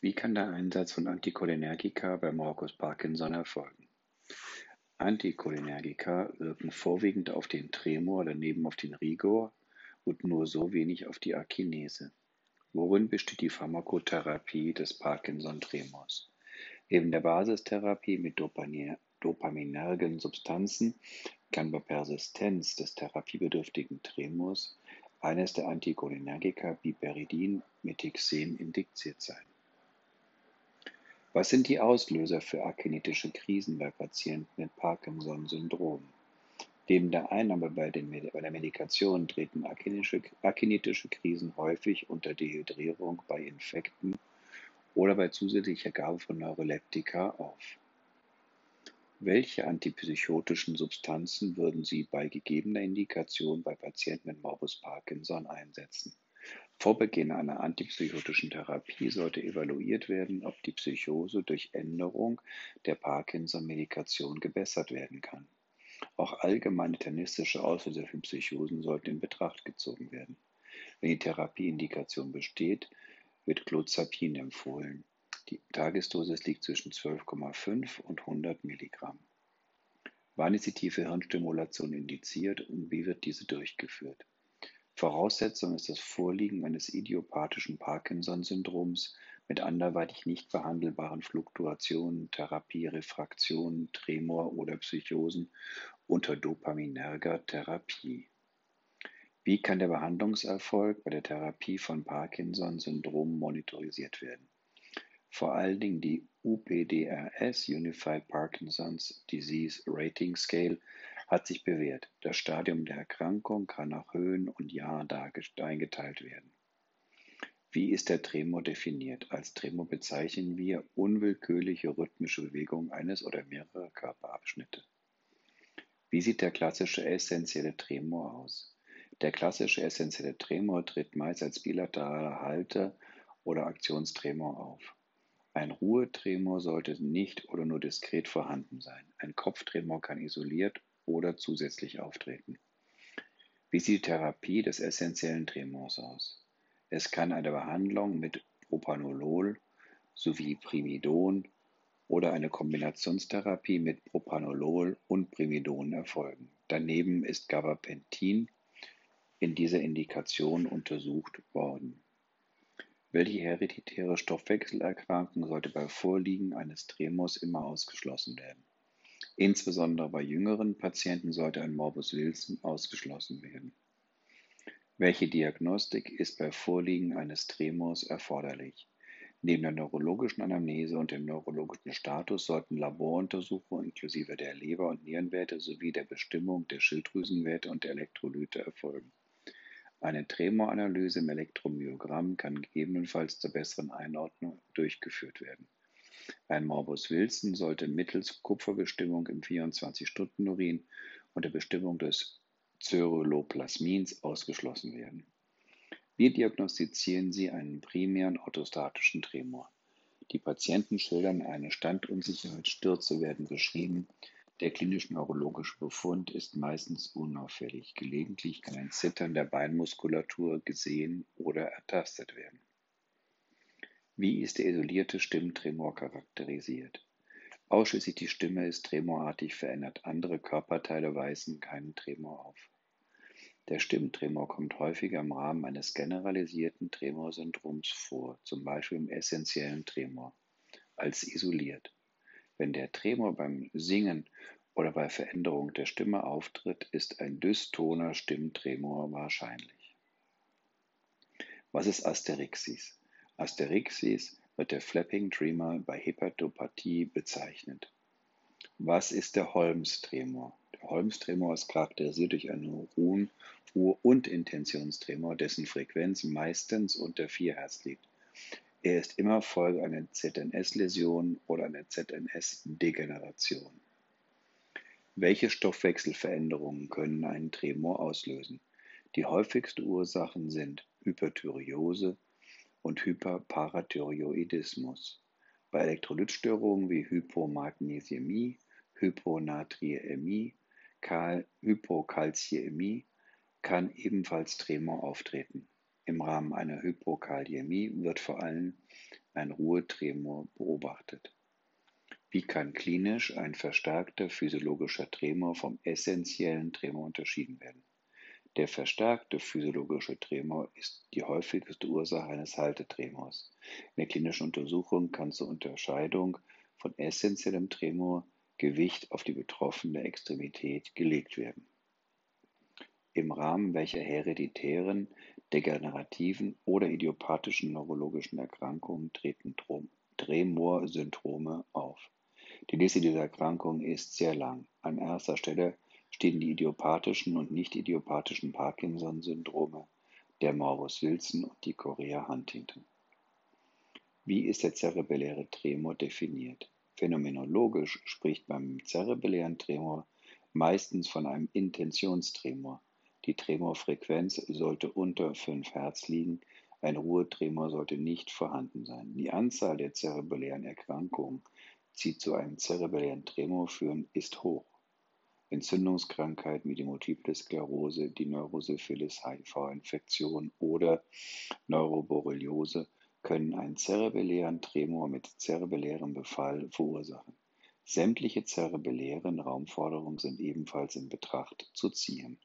Wie kann der Einsatz von Anticholinergika bei Morbus Parkinson erfolgen? Anticholinergika wirken vorwiegend auf den Tremor, daneben auf den Rigor und nur so wenig auf die Akinese. Worin besteht die Pharmakotherapie des Parkinson-Tremors? Neben der Basistherapie mit dopaminergen Substanzen kann bei Persistenz des therapiebedürftigen Tremors eines der Anticholinergika Biperidin mit Tixem indiziert sein. Was sind die Auslöser für akinetische Krisen bei Patienten mit Parkinson-Syndrom? Neben der Einnahme bei, der Medikation treten akinetische Krisen häufig unter Dehydrierung bei Infekten oder bei zusätzlicher Gabe von Neuroleptika auf. Welche antipsychotischen Substanzen würden Sie bei gegebener Indikation bei Patienten mit Morbus Parkinson einsetzen? Vor Beginn einer antipsychotischen Therapie sollte evaluiert werden, ob die Psychose durch Änderung der Parkinson-Medikation gebessert werden kann. Auch allgemeine internistische Auslöser für Psychosen sollten in Betracht gezogen werden. Wenn die Therapieindikation besteht, wird Clozapin empfohlen. Die Tagesdosis liegt zwischen 12,5 und 100 Milligramm. Wann ist die tiefe Hirnstimulation indiziert und wie wird diese durchgeführt? Voraussetzung ist das Vorliegen eines idiopathischen Parkinson-Syndroms mit anderweitig nicht behandelbaren Fluktuationen, Therapie, Refraktionen, Tremor oder Psychosen unter dopaminerger Therapie. Wie kann der Behandlungserfolg bei der Therapie von Parkinson-Syndrom monitorisiert werden? Vor allen Dingen die UPDRS Unified Parkinson's Disease Rating Scale hat sich bewährt. Das Stadium der Erkrankung kann nach Höhen und Jahren eingeteilt werden. Wie ist der Tremor definiert? Als Tremor bezeichnen wir unwillkürliche rhythmische Bewegung eines oder mehrerer Körperabschnitte. Wie sieht der klassische essentielle Tremor aus? Der klassische essentielle Tremor tritt meist als bilateraler Halte- oder Aktionstremor auf. Ein Ruhetremor sollte nicht oder nur diskret vorhanden sein. Ein Kopftremor kann isoliert oder zusätzlich auftreten. Wie sieht die Therapie des essentiellen Tremors aus? Es kann eine Behandlung mit Propanolol sowie Primidon oder eine Kombinationstherapie mit Propanolol und Primidon erfolgen. Daneben ist Gabapentin in dieser Indikation untersucht worden. Welche hereditäre Stoffwechselerkrankung sollte bei Vorliegen eines Tremors immer ausgeschlossen werden? Insbesondere bei jüngeren Patienten sollte ein Morbus Wilson ausgeschlossen werden. Welche Diagnostik ist bei Vorliegen eines Tremors erforderlich? Neben der neurologischen Anamnese und dem neurologischen Status sollten Laboruntersuchungen inklusive der Leber- und Nierenwerte sowie der Bestimmung der Schilddrüsenwerte und der Elektrolyte erfolgen. Eine Tremoranalyse im Elektromyogramm kann gegebenenfalls zur besseren Einordnung durchgeführt werden. Ein Morbus Wilson sollte mittels Kupferbestimmung im 24-Stunden-Urin und der Bestimmung des Ceruloplasmins ausgeschlossen werden. Wie diagnostizieren Sie einen primären orthostatischen Tremor? Die Patienten schildern eine Standunsicherheit, Stürze werden beschrieben. Der klinisch-neurologische Befund ist meistens unauffällig. Gelegentlich kann ein Zittern der Beinmuskulatur gesehen oder ertastet werden. Wie ist der isolierte Stimmtremor charakterisiert? Ausschließlich die Stimme ist tremorartig verändert, andere Körperteile weisen keinen Tremor auf. Der Stimmtremor kommt häufiger im Rahmen eines generalisierten Tremorsyndroms vor, zum Beispiel im essentiellen Tremor, als isoliert. Wenn der Tremor beim Singen oder bei Veränderung der Stimme auftritt, ist ein dystoner Stimmtremor wahrscheinlich. Was ist Asterixis? Asterixis wird der Flapping Tremor bei Hepatopathie bezeichnet. Was ist der Holmes-Tremor? Der Holmes-Tremor ist charakterisiert durch einen Ruhen-, Ruhe- und Intentionstremor, dessen Frequenz meistens unter 4 Hertz liegt. Er ist immer Folge einer ZNS-Läsion oder einer ZNS-Degeneration. Welche Stoffwechselveränderungen können einen Tremor auslösen? Die häufigsten Ursachen sind Hyperthyreose, und Hyperparathyroidismus. Bei Elektrolytstörungen wie Hypomagnesiämie, Hyponatriämie, Hypokalziämie kann ebenfalls Tremor auftreten. Im Rahmen einer Hypokaliämie wird vor allem ein Ruhetremor beobachtet. Wie kann klinisch ein verstärkter physiologischer Tremor vom essentiellen Tremor unterschieden werden? Der verstärkte physiologische Tremor ist die häufigste Ursache eines Haltetremors. In der klinischen Untersuchung kann zur Unterscheidung von essentiellem Tremor Gewicht auf die betroffene Extremität gelegt werden. Im Rahmen welcher hereditären degenerativen oder idiopathischen neurologischen Erkrankungen treten Tremor-Syndrome auf. Die Liste dieser Erkrankungen ist sehr lang. An erster Stelle stehen die idiopathischen und nicht-idiopathischen Parkinson-Syndrome, der Morbus Wilson und die Chorea-Huntington. Wie ist der zerebelläre Tremor definiert? Phänomenologisch spricht beim zerebellären Tremor meistens von einem Intentionstremor, die Tremorfrequenz sollte unter 5 Hertz liegen, ein Ruhetremor sollte nicht vorhanden sein. Die Anzahl der zerebellären Erkrankungen, die zu einem zerebellären Tremor führen, ist hoch. Entzündungskrankheiten wie die Multiple Sklerose, die Neurosyphilis, HIV-Infektion oder Neuroborreliose können einen zerebellären Tremor mit zerebellärem Befall verursachen. Sämtliche zerebellären Raumforderungen sind ebenfalls in Betracht zu ziehen.